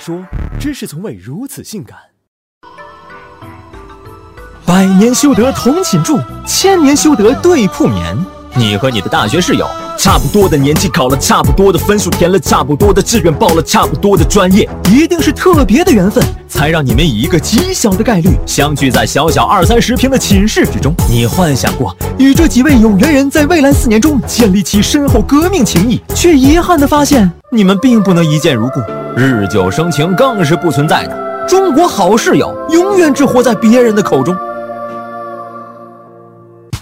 说，知识从未如此性感。百年修得同寝住，千年修得对铺眠。你和你的大学室友，差不多的年纪，考了差不多的分数，填了差不多的志愿，报了差不多的专业，一定是特别的缘分，才让你们以一个极小的概率相聚在小小二三十平的寝室之中。你幻想过与这几位有缘人在未来四年中建立起深厚革命情谊，却遗憾的发现，你们并不能一见如故，日久生情更是不存在的。中国好室友永远只活在别人的口中。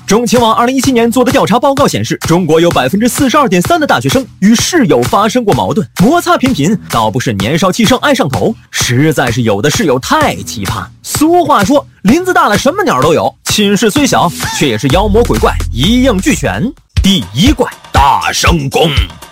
中青网二零一七年做的调查报告显示，中国有百分之四十二点三的大学生与室友发生过矛盾，摩擦频频，倒不是年少气盛爱上头，实在是有的室友太奇葩。俗话说，林子大了什么鸟都有，寝室虽小，却也是妖魔鬼怪一应俱全。第一怪，大声公。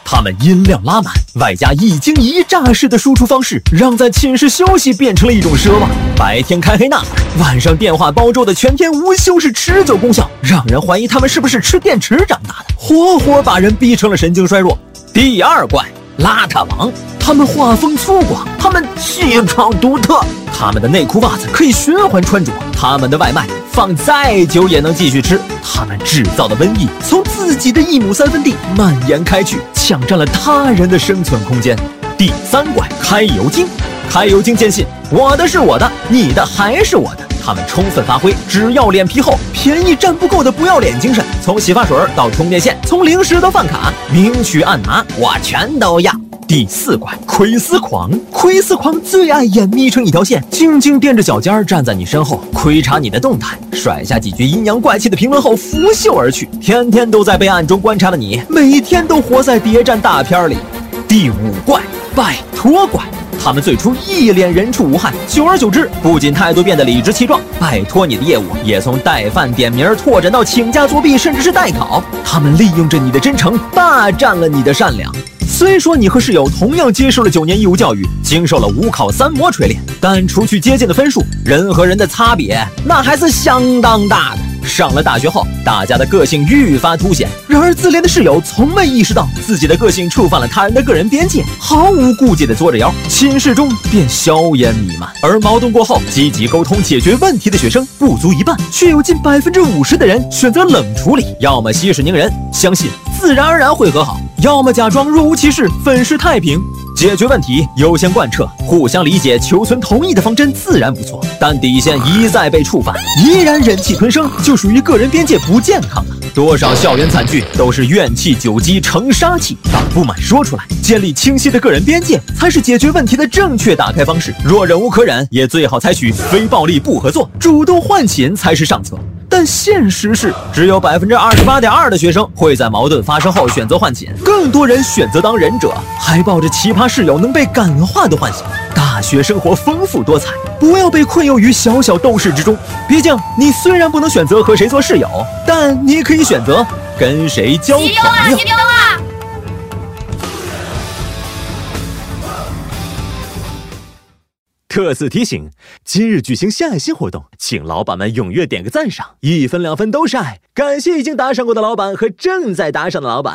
他们音量拉满，外加一惊一乍式的输出方式，让在寝室休息变成了一种奢望。白天开黑那，晚上电话煲粥的全天无休是持久功效，让人怀疑他们是不是吃电池长大的，活活把人逼成了神经衰弱。第二怪，邋遢王。他们画风粗犷，他们气场独特，他们的内裤袜子可以循环穿着，他们的外卖放再久也能继续吃，他们制造的瘟疫从自己的一亩三分地蔓延开去，抢占了他人的生存空间。第三怪开油精，开油精坚信我的是我的，你的还是我的。他们充分发挥只要脸皮厚、便宜占不够的不要脸精神，从洗发水到充电线，从零食到饭卡，明取暗拿，我全都要。第四怪窥私狂，窥私狂最爱眼眯成一条线，静静垫着脚尖站在你身后，窥察你的动态，甩下几句阴阳怪气的评论后拂袖而去。天天都在被暗中观察的你，每天都活在谍战大片里。第五怪拜托怪，他们最初一脸人畜无害，久而久之，不仅态度变得理直气壮，拜托你的业务也从带饭点名拓展到请假作弊，甚至是代考。他们利用着你的真诚，霸占了你的善良。虽说你和室友同样接受了九年义务教育，经受了五考三模锤炼，但除去接近的分数，人和人的差别那还是相当大的。上了大学后，大家的个性愈发凸显。然而自恋的室友从未意识到自己的个性触犯了他人的个人边界，毫无顾忌地作着妖，寝室中便硝烟弥漫。而矛盾过后，积极沟通解决问题的学生不足一半，却有近百分之五十的人选择冷处理，要么息事宁人，相信自然而然会和好。要么假装若无其事，粉饰太平。解决问题优先贯彻互相理解、求存同意的方针自然不错，但底线一再被触犯，依然忍气吞声，就属于个人边界不健康了。多少校园惨剧都是怨气久积成杀气，把不满说出来，建立清晰的个人边界，才是解决问题的正确打开方式。若忍无可忍，也最好采取非暴力不合作，主动换寝才是上策。但现实是，只有百分之二十八点二的学生会在矛盾发生后选择换寝，更多人选择当忍者，还抱着奇葩室友能被感化的幻想。大学生活丰富多彩，不要被困囿于小小斗室之中。毕竟，你虽然不能选择和谁做室友，但你可以选择跟谁交朋友。特此提醒：今日举行献爱心活动，请老板们踊跃点个赞赏，一分两分都是爱。感谢已经打赏过的老板和正在打赏的老板。